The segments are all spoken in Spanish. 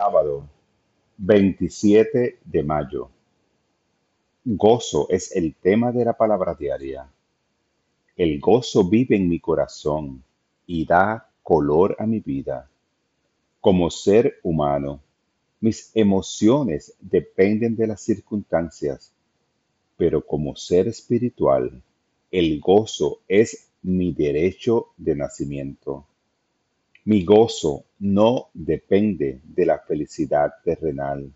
Sábado 27 de mayo. Gozo es el tema de la palabra diaria. El gozo vive en mi corazón y da color a mi vida. Como ser humano, mis emociones dependen de las circunstancias, pero como ser espiritual, el gozo es mi derecho de nacimiento. Mi gozo no depende de la felicidad terrenal.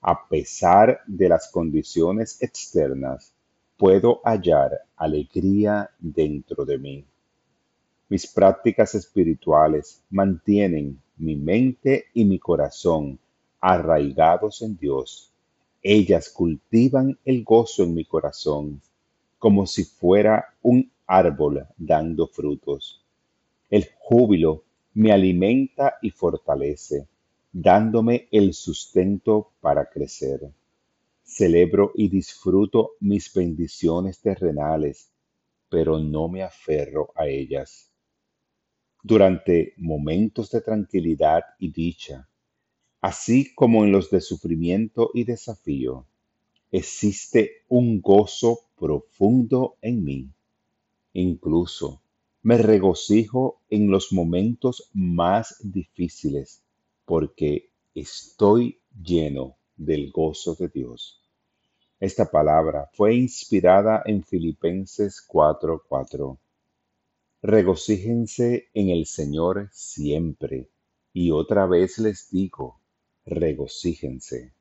A pesar de las condiciones externas, puedo hallar alegría dentro de mí. Mis prácticas espirituales mantienen mi mente y mi corazón arraigados en Dios. Ellas cultivan el gozo en mi corazón como si fuera un árbol dando frutos. El júbilo me alimenta y fortalece, dándome el sustento para crecer. Celebro y disfruto mis bendiciones terrenales, pero no me aferro a ellas. Durante momentos de tranquilidad y dicha, así como en los de sufrimiento y desafío, existe un gozo profundo en mí. Incluso me regocijo en los momentos más difíciles porque estoy lleno del gozo de Dios. Esta palabra fue inspirada en Filipenses 4:4. Regocíjense en el Señor siempre. Y otra vez les digo, regocíjense.